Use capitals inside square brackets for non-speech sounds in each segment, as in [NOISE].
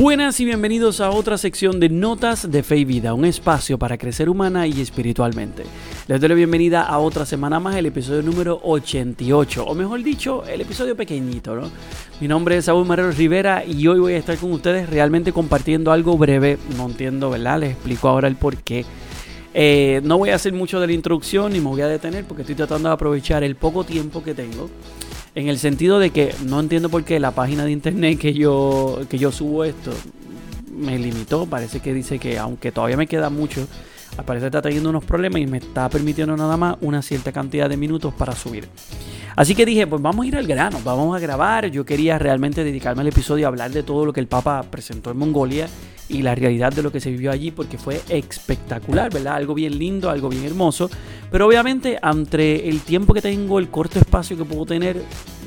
Buenas y bienvenidos a otra sección de Notas de Fe y Vida, un espacio para crecer humana y espiritualmente. Les doy la bienvenida a otra semana más, el episodio número 88, o mejor dicho, el episodio pequeñito, ¿no? Mi nombre es Saúl Marrero Rivera y hoy voy a estar con ustedes realmente compartiendo algo breve, no entiendo, ¿verdad? Les explico ahora el por qué. Eh, no voy a hacer mucho de la introducción ni me voy a detener porque estoy tratando de aprovechar el poco tiempo que tengo en el sentido de que no entiendo por qué la página de internet que yo, que yo subo esto me limitó. Parece que dice que aunque todavía me queda mucho, al parecer está teniendo unos problemas y me está permitiendo nada más una cierta cantidad de minutos para subir. Así que dije, pues vamos a ir al grano, vamos a grabar. Yo quería realmente dedicarme al episodio a hablar de todo lo que el Papa presentó en Mongolia y la realidad de lo que se vivió allí porque fue espectacular, ¿verdad? Algo bien lindo, algo bien hermoso. Pero obviamente, entre el tiempo que tengo, el corto espacio que puedo tener,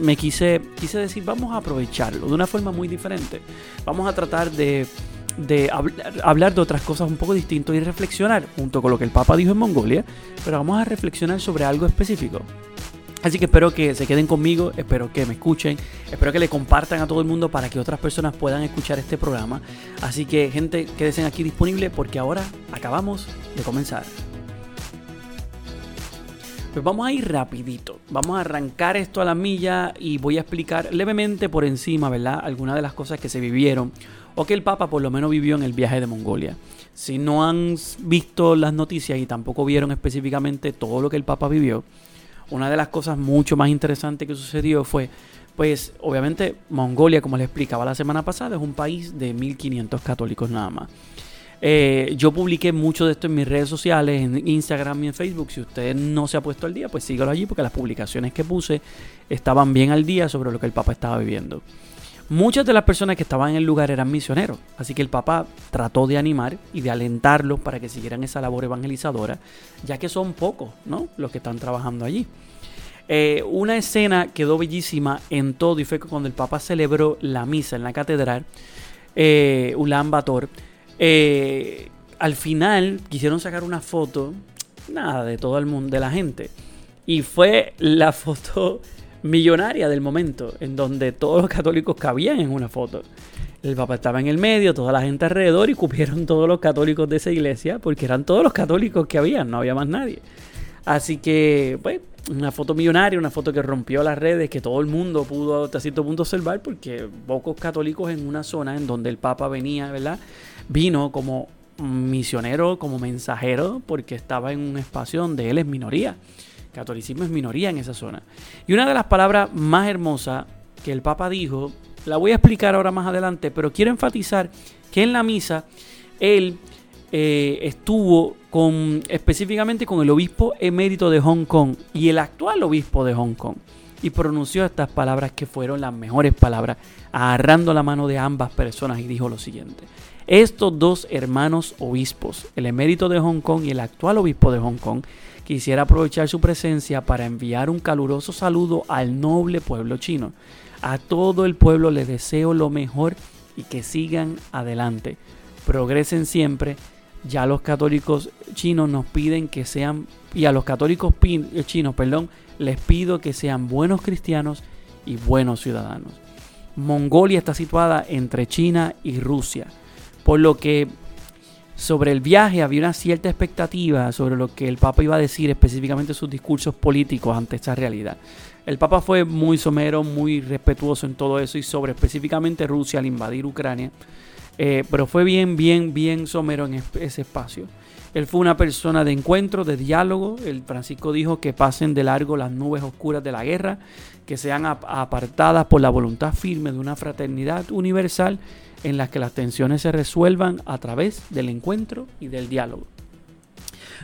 me quise, quise decir, vamos a aprovecharlo de una forma muy diferente. Vamos a tratar de, de hablar, de otras cosas un poco distintas y reflexionar junto con lo que el Papa dijo en Mongolia, pero vamos a reflexionar sobre algo específico. Así que espero que se queden conmigo, espero que me escuchen, espero que le compartan a todo el mundo para que otras personas puedan escuchar este programa. Así que gente, quédense aquí disponible porque ahora acabamos de comenzar. Pues vamos a ir rapidito, vamos a arrancar esto a la milla y voy a explicar levemente por encima, ¿verdad? Algunas de las cosas que se vivieron o que el Papa por lo menos vivió en el viaje de Mongolia. Si no han visto las noticias y tampoco vieron específicamente todo lo que el Papa vivió, una de las cosas mucho más interesantes que sucedió fue, pues obviamente Mongolia, como les explicaba la semana pasada, es un país de 1500 católicos nada más. Eh, yo publiqué mucho de esto en mis redes sociales, en Instagram y en Facebook. Si usted no se ha puesto al día, pues sígalo allí porque las publicaciones que puse estaban bien al día sobre lo que el Papa estaba viviendo. Muchas de las personas que estaban en el lugar eran misioneros, así que el Papa trató de animar y de alentarlos para que siguieran esa labor evangelizadora, ya que son pocos ¿no? los que están trabajando allí. Eh, una escena quedó bellísima en todo y fue cuando el Papa celebró la misa en la catedral, eh, Ulan Bator, eh, al final quisieron sacar una foto, nada, de todo el mundo, de la gente. Y fue la [LAUGHS] foto millonaria del momento, en donde todos los católicos cabían en una foto. El Papa estaba en el medio, toda la gente alrededor y cupieron todos los católicos de esa iglesia, porque eran todos los católicos que habían, no había más nadie. Así que, pues, una foto millonaria, una foto que rompió las redes, que todo el mundo pudo hasta cierto punto observar, porque pocos católicos en una zona en donde el Papa venía, ¿verdad? Vino como misionero, como mensajero, porque estaba en un espacio donde él es minoría catolicismo es minoría en esa zona. Y una de las palabras más hermosas que el Papa dijo, la voy a explicar ahora más adelante, pero quiero enfatizar que en la misa él eh, estuvo con, específicamente con el obispo emérito de Hong Kong y el actual obispo de Hong Kong. Y pronunció estas palabras que fueron las mejores palabras, agarrando la mano de ambas personas y dijo lo siguiente. Estos dos hermanos obispos, el emérito de Hong Kong y el actual obispo de Hong Kong, quisiera aprovechar su presencia para enviar un caluroso saludo al noble pueblo chino. A todo el pueblo les deseo lo mejor y que sigan adelante. Progresen siempre. Ya los católicos chinos nos piden que sean, y a los católicos eh, chinos, perdón, les pido que sean buenos cristianos y buenos ciudadanos. Mongolia está situada entre China y Rusia, por lo que sobre el viaje había una cierta expectativa sobre lo que el Papa iba a decir, específicamente sus discursos políticos ante esta realidad. El Papa fue muy somero, muy respetuoso en todo eso y sobre específicamente Rusia al invadir Ucrania, eh, pero fue bien, bien, bien somero en ese espacio. Él fue una persona de encuentro, de diálogo. El Francisco dijo que pasen de largo las nubes oscuras de la guerra, que sean apartadas por la voluntad firme de una fraternidad universal en las que las tensiones se resuelvan a través del encuentro y del diálogo.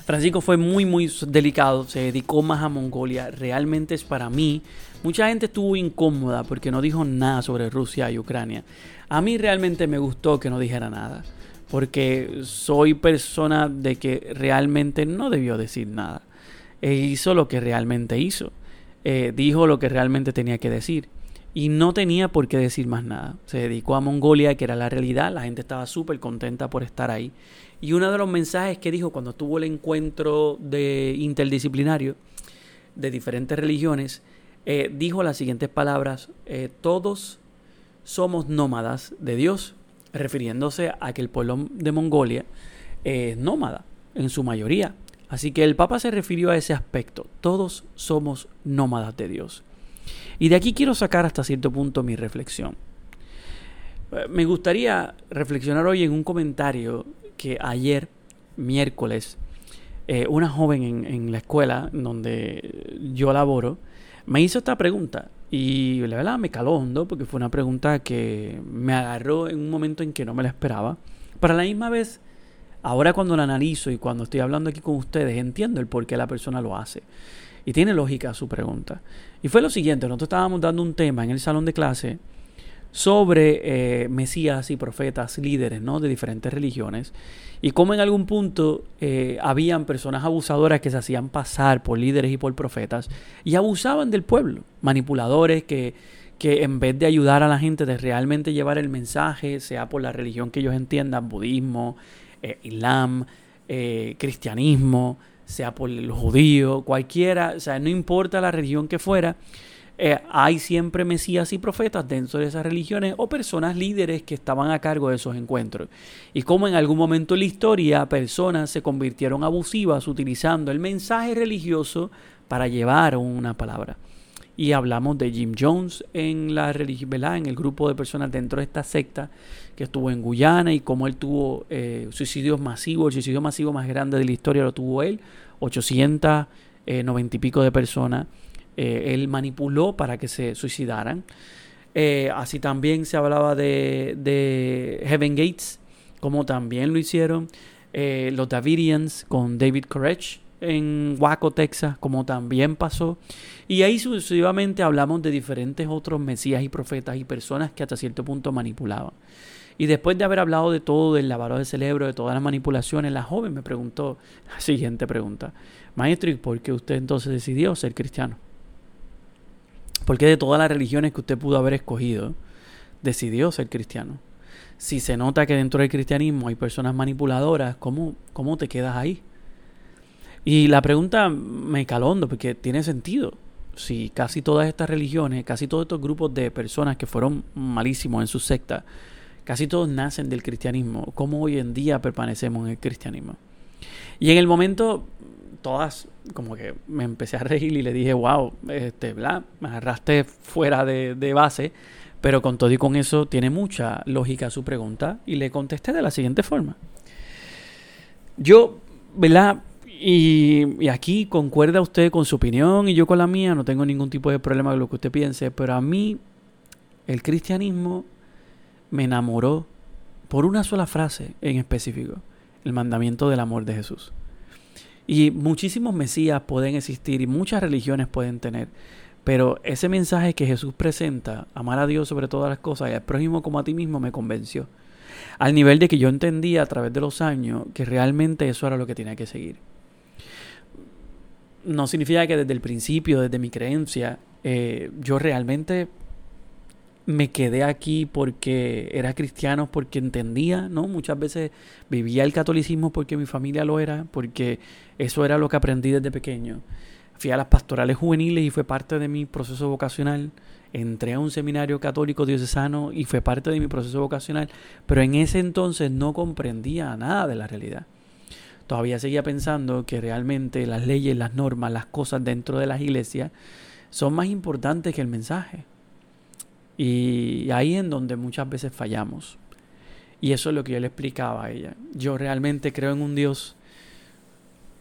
Francisco fue muy muy delicado, se dedicó más a Mongolia. Realmente es para mí, mucha gente estuvo incómoda porque no dijo nada sobre Rusia y Ucrania. A mí realmente me gustó que no dijera nada, porque soy persona de que realmente no debió decir nada. E hizo lo que realmente hizo. Eh, dijo lo que realmente tenía que decir y no tenía por qué decir más nada. Se dedicó a Mongolia, que era la realidad, la gente estaba súper contenta por estar ahí. Y uno de los mensajes que dijo cuando tuvo el encuentro de interdisciplinario de diferentes religiones, eh, dijo las siguientes palabras, eh, todos somos nómadas de Dios refiriéndose a que el pueblo de Mongolia es nómada en su mayoría. Así que el Papa se refirió a ese aspecto. Todos somos nómadas de Dios. Y de aquí quiero sacar hasta cierto punto mi reflexión. Eh, me gustaría reflexionar hoy en un comentario que ayer, miércoles, eh, una joven en, la escuela donde yo laboro me hizo esta pregunta y la verdad me caló hondo porque fue una pregunta que me agarró en un momento en que no me la esperaba. Pero a la misma vez, ahora cuando la analizo y cuando estoy hablando aquí con ustedes, entiendo el por qué la persona lo hace. Y tiene lógica su pregunta. Y fue lo siguiente, nosotros estábamos dando un tema en el salón de clase sobre eh, mesías y profetas líderes ¿no? de diferentes religiones y cómo en algún punto eh, habían personas abusadoras que se hacían pasar por líderes y por profetas y abusaban del pueblo, manipuladores que, que en vez de ayudar a la gente de realmente llevar el mensaje, sea por la religión que ellos entiendan, budismo, eh, islam, cristianismo, sea por el judío, cualquiera, o sea, no importa la religión que fuera, eh, hay siempre mesías y profetas dentro de esas religiones o personas líderes que estaban a cargo de esos encuentros. Y como en algún momento en la historia personas se convirtieron abusivas utilizando el mensaje religioso para llevar una palabra. Y hablamos de Jim Jones en la religión, en el grupo de personas dentro de esta secta que estuvo en Guyana y cómo él tuvo eh, suicidios masivos, el suicidio masivo más grande de la historia lo tuvo él, 890 eh, y pico de personas. Eh, él manipuló para que se suicidaran. Eh, así también se hablaba de, de, Heaven Gates, como también lo hicieron. Los Davidians con David Koresh en Waco, Texas, como también pasó. Y ahí sucesivamente hablamos de diferentes otros mesías y profetas y personas que hasta cierto punto manipulaban. Y después de haber hablado de todo, del lavado de cerebro, de todas las manipulaciones, la joven me preguntó la siguiente pregunta. Maestro, ¿y por qué usted entonces decidió ser cristiano? Porque de todas las religiones que usted pudo haber escogido, decidió ser cristiano. Si se nota que dentro del cristianismo hay personas manipuladoras, ¿cómo, cómo te quedas ahí? Y la pregunta me calondo porque tiene sentido. Si casi todas estas religiones, casi todos estos grupos de personas que fueron malísimos en su secta, casi todos nacen del cristianismo, ¿cómo hoy en día permanecemos en el cristianismo? Y en el momento todas como que me empecé a reír y le dije, wow, este, bla, me agarraste fuera de, base, pero con todo y con eso tiene mucha lógica su pregunta y le contesté de la siguiente forma. Yo, ¿verdad? Y, y, aquí concuerda usted con su opinión y yo con la mía, no tengo ningún tipo de problema con lo que usted piense, pero a mí el cristianismo me enamoró por una sola frase en específico, el mandamiento del amor de Jesús. Y muchísimos mesías pueden existir y muchas religiones pueden tener. Pero ese mensaje que Jesús presenta, amar a Dios sobre todas las cosas y al prójimo como a ti mismo, me convenció. Al nivel de que yo entendía a través de los años que realmente eso era lo que tenía que seguir. No significa que desde el principio, desde mi creencia, eh, yo realmente me quedé aquí porque era cristiano, porque entendía, ¿no? Muchas veces vivía el catolicismo porque mi familia lo era, porque eso era lo que aprendí desde pequeño. Fui a las pastorales juveniles y fue parte de mi proceso vocacional. Entré a un seminario católico diocesano y fue parte de mi proceso vocacional, pero en ese entonces no comprendía nada de la realidad. Todavía seguía pensando que realmente las leyes, las normas, las cosas dentro de las iglesias son más importantes que el mensaje. Y ahí en donde muchas veces fallamos. Y eso es lo que yo le explicaba a ella. Yo realmente creo en un Dios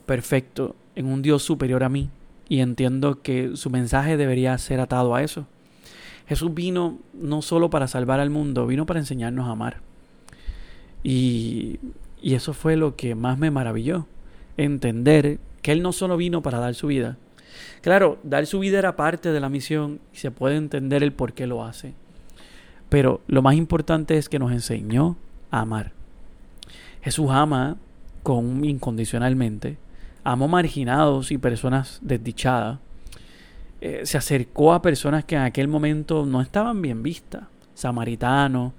perfecto, en un Dios superior a mí. Y entiendo que su mensaje debería ser atado a eso. Jesús vino no solo para salvar al mundo, vino para enseñarnos a amar. Y, y eso fue lo que más me maravilló. Entender que Él no solo vino para dar su vida, Claro, dar su vida era parte de la misión y se puede entender el por qué lo hace. Pero lo más importante es que nos enseñó a amar. Jesús ama con incondicionalmente, amó marginados y personas desdichadas. Eh, se acercó a personas que en aquel momento no estaban bien vistas, samaritanos,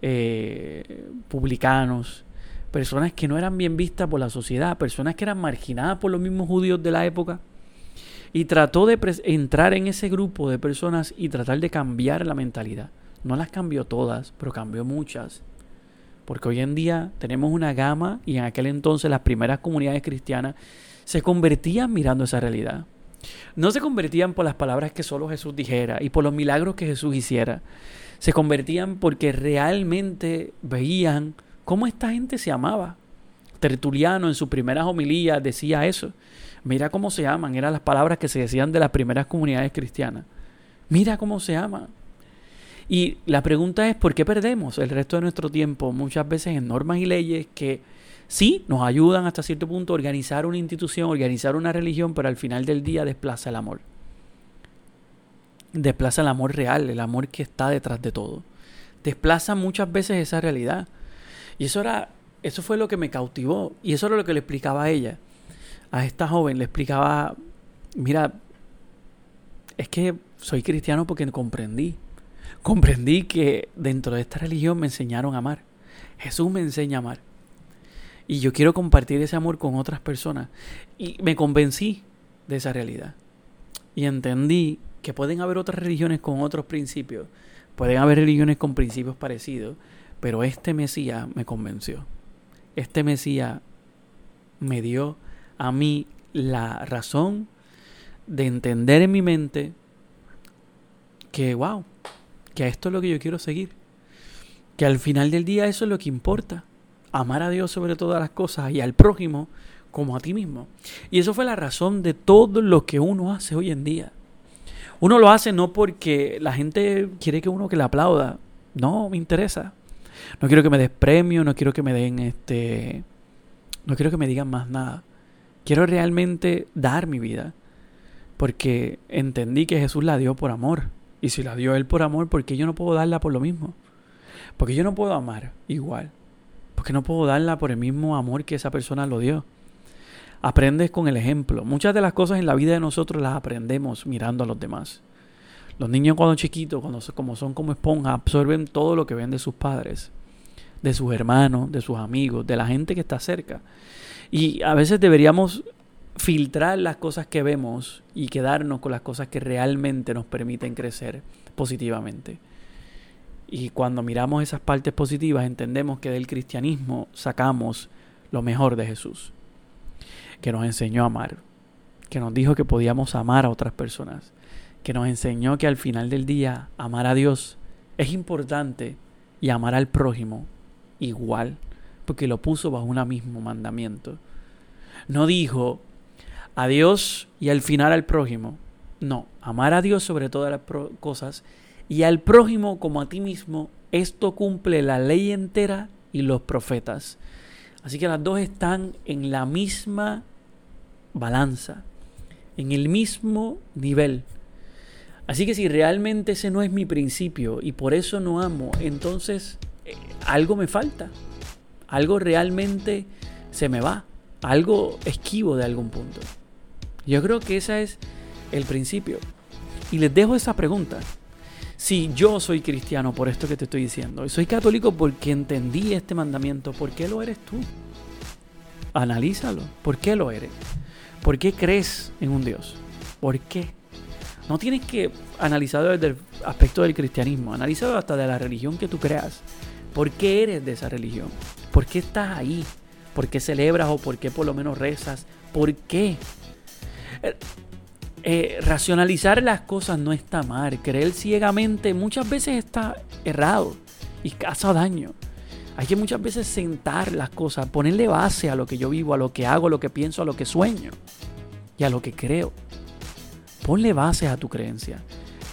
eh, publicanos, personas que no eran bien vistas por la sociedad, personas que eran marginadas por los mismos judíos de la época y trató de entrar en ese grupo de personas y tratar de cambiar la mentalidad. No las cambió todas, pero cambió muchas. Porque hoy en día tenemos una gama y en aquel entonces las primeras comunidades cristianas se convertían mirando esa realidad. No se convertían por las palabras que solo Jesús dijera y por los milagros que Jesús hiciera. Se convertían porque realmente veían cómo esta gente se amaba. Tertuliano en sus primeras homilías decía eso. Mira cómo se aman, eran las palabras que se decían de las primeras comunidades cristianas. Mira cómo se aman. Y la pregunta es, ¿por qué perdemos el resto de nuestro tiempo muchas veces en normas y leyes que sí nos ayudan hasta cierto punto a organizar una institución, organizar una religión, pero al final del día desplaza el amor? Desplaza el amor real, el amor que está detrás de todo. Desplaza muchas veces esa realidad. Y eso era, eso fue lo que me cautivó. Y eso era lo que le explicaba a ella. A esta joven le explicaba, mira, es que soy cristiano porque comprendí comprendí que dentro de esta religión me enseñaron a amar. Jesús me enseña a amar. Y yo quiero compartir ese amor con otras personas. Y me convencí de esa realidad. Y entendí que pueden haber otras religiones con otros principios. Pueden haber religiones con principios parecidos. Pero este Mesías me convenció. Este Mesías me dio a mí la razón de entender en mi mente que, wow, que esto es lo que yo quiero seguir. Que al final del día eso es lo que importa. Amar a Dios sobre todas las cosas y al prójimo como a ti mismo. Y eso fue la razón de todo lo que uno hace hoy en día. Uno lo hace no porque la gente quiere que uno que le aplauda. No, me interesa. No quiero que me des premio, no quiero que me den este... No quiero que me digan más nada. Quiero realmente dar mi vida. Porque entendí que Jesús la dio por amor. Y si la dio Él por amor, ¿por qué yo no puedo darla por lo mismo? Porque yo no puedo amar igual. Porque no puedo darla por el mismo amor que esa persona lo dio. Aprendes con el ejemplo. Muchas de las cosas en la vida de nosotros las aprendemos mirando a los demás. Los niños cuando chiquitos, cuando como son como esponjas, absorben todo lo que ven de sus padres, de sus hermanos, de sus amigos, de la gente que está cerca. Y a veces deberíamos filtrar las cosas que vemos y quedarnos con las cosas que realmente nos permiten crecer positivamente. Y cuando miramos esas partes positivas entendemos que del cristianismo sacamos lo mejor de Jesús, que nos enseñó a amar, que nos dijo que podíamos amar a otras personas, que nos enseñó que al final del día amar a Dios es importante y amar al prójimo igual, porque lo puso bajo un mismo mandamiento. No dijo, a Dios y al final al prójimo. No, amar a Dios sobre todas las cosas y al prójimo como a ti mismo. Esto cumple la ley entera y los profetas. Así que las dos están en la misma balanza, en el mismo nivel. Así que si realmente ese no es mi principio y por eso no amo, entonces eh, algo me falta. Algo realmente se me va. Algo esquivo de algún punto. Yo creo que ese es el principio. Y les dejo esa pregunta. Si yo soy cristiano por esto que te estoy diciendo, y soy católico porque entendí este mandamiento, ¿por qué lo eres tú? Analízalo. ¿Por qué lo eres? ¿Por qué crees en un Dios? ¿Por qué? No tienes que analizarlo desde el aspecto del cristianismo, analízalo hasta de la religión que tú creas. ¿Por qué eres de esa religión? ¿Por qué estás ahí? ¿Por qué celebras o por qué por lo menos rezas? ¿Por qué? Eh, racionalizar las cosas no está mal. Creer ciegamente muchas veces está errado y causa daño. Hay que muchas veces sentar las cosas, ponerle base a lo que yo vivo, a lo que hago, a lo que pienso, a lo que sueño y a lo que creo. Ponle base a tu creencia.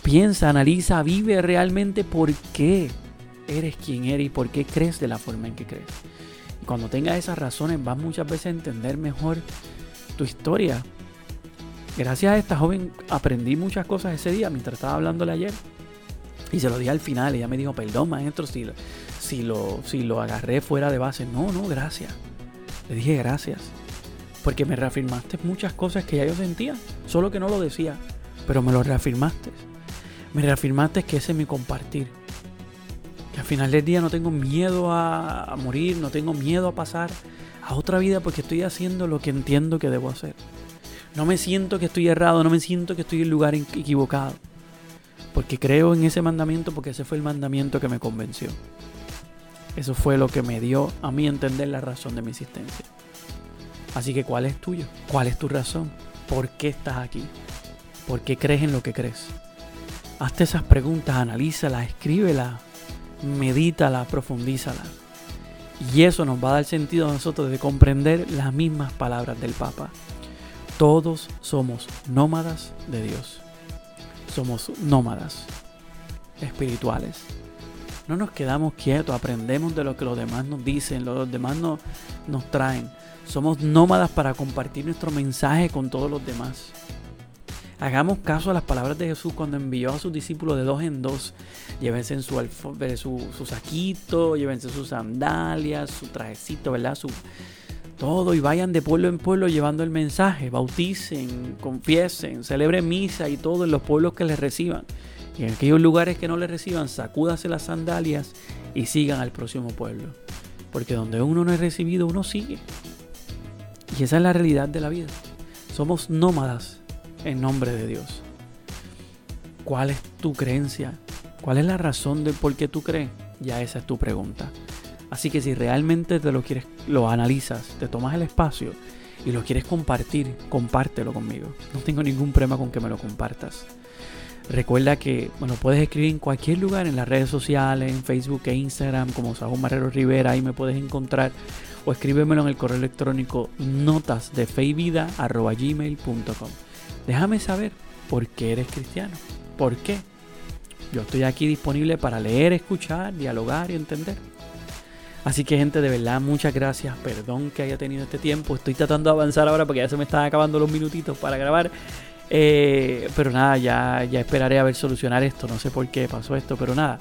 Piensa, analiza, vive realmente por qué eres quien eres y por qué crees de la forma en que crees. Y cuando tengas esas razones vas muchas veces a entender mejor tu historia, Gracias a esta joven aprendí muchas cosas ese día mientras estaba hablándole ayer. Y se lo dije al final. Ella me dijo, perdón, maestro, si, si, lo, si lo agarré fuera de base. No, no, gracias. Le dije gracias. Porque me reafirmaste muchas cosas que ya yo sentía. Solo que no lo decía. Pero me lo reafirmaste. Me reafirmaste que ese es mi compartir. Final del día no tengo miedo a, morir. No tengo miedo a pasar a otra vida porque estoy haciendo lo que entiendo que debo hacer. No me siento que estoy errado, no me siento que estoy en lugar equivocado. Porque creo en ese mandamiento, porque ese fue el mandamiento que me convenció. Eso fue lo que me dio a mí entender la razón de mi existencia. Así que, ¿cuál es tuyo? ¿Cuál es tu razón? ¿Por qué estás aquí? ¿Por qué crees en lo que crees? Hazte esas preguntas, analízalas, escríbelas, medítalas, profundízalas. Y eso nos va a dar sentido a nosotros de comprender las mismas palabras del Papa. Todos somos nómadas de Dios. Somos nómadas espirituales. No nos quedamos quietos, aprendemos de lo que los demás nos dicen, lo que los demás nos traen. Somos nómadas para compartir nuestro mensaje con todos los demás. Hagamos caso a las palabras de Jesús cuando envió a sus discípulos de dos en dos. Llévense en su, su, su saquito, llévense sus sandalias, su trajecito, ¿verdad? Su, todo y vayan de pueblo en pueblo llevando el mensaje. Bauticen, confiesen, celebren misa y todo en los pueblos que les reciban. Y en aquellos lugares que no les reciban, sacúdase las sandalias y sigan al próximo pueblo. Porque donde uno no es recibido, uno sigue. Y esa es la realidad de la vida. Somos nómadas en nombre de Dios. ¿Cuál es tu creencia? ¿Cuál es la razón de por qué tú crees? Ya esa es tu pregunta. Así que si realmente te lo quieres, lo analizas, te tomas el espacio y lo quieres compartir, compártelo conmigo. No tengo ningún problema con que me lo compartas. Recuerda que bueno, puedes escribir en cualquier lugar, en las redes sociales, en Facebook e Instagram, como Saúl Marrero Rivera, ahí me puedes encontrar. O escríbemelo en el correo electrónico notasdefeivida.gmail.com Déjame saber por qué eres cristiano. ¿Por qué? Yo estoy aquí disponible para leer, escuchar, dialogar y entender. Así que gente, de verdad, muchas gracias. Perdón que haya tenido este tiempo. Estoy tratando de avanzar ahora porque ya se me están acabando los minutitos para grabar. Eh, pero nada, ya, ya esperaré a ver solucionar esto. No sé por qué pasó esto, pero nada.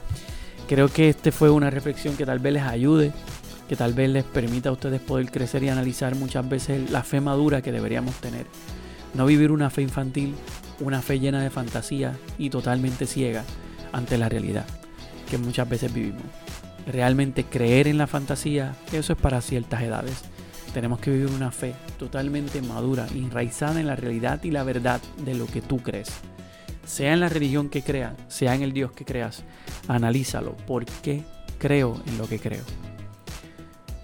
Creo que este fue una reflexión que tal vez les ayude, que tal vez les permita a ustedes poder crecer y analizar muchas veces la fe madura que deberíamos tener. No vivir una fe infantil, una fe llena de fantasía y totalmente ciega ante la realidad que muchas veces vivimos. Realmente creer en la fantasía, eso es para ciertas edades tenemos que vivir una fe totalmente madura, enraizada en la realidad y la verdad de lo que tú crees. Sea en la religión que creas, sea en el Dios que creas, analízalo. ¿Por qué creo en lo que creo?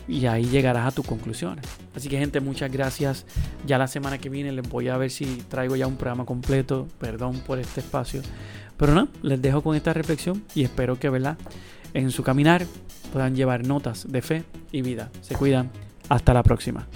Y ahí llegarás a tus conclusiones. Así que gente, muchas gracias. Ya la semana que viene les voy a ver si traigo ya un programa completo. Perdón por este espacio. Pero no, les dejo con esta reflexión y espero que, ¿verdad? En su caminar puedan llevar notas de fe y vida. Se cuidan. Hasta la próxima.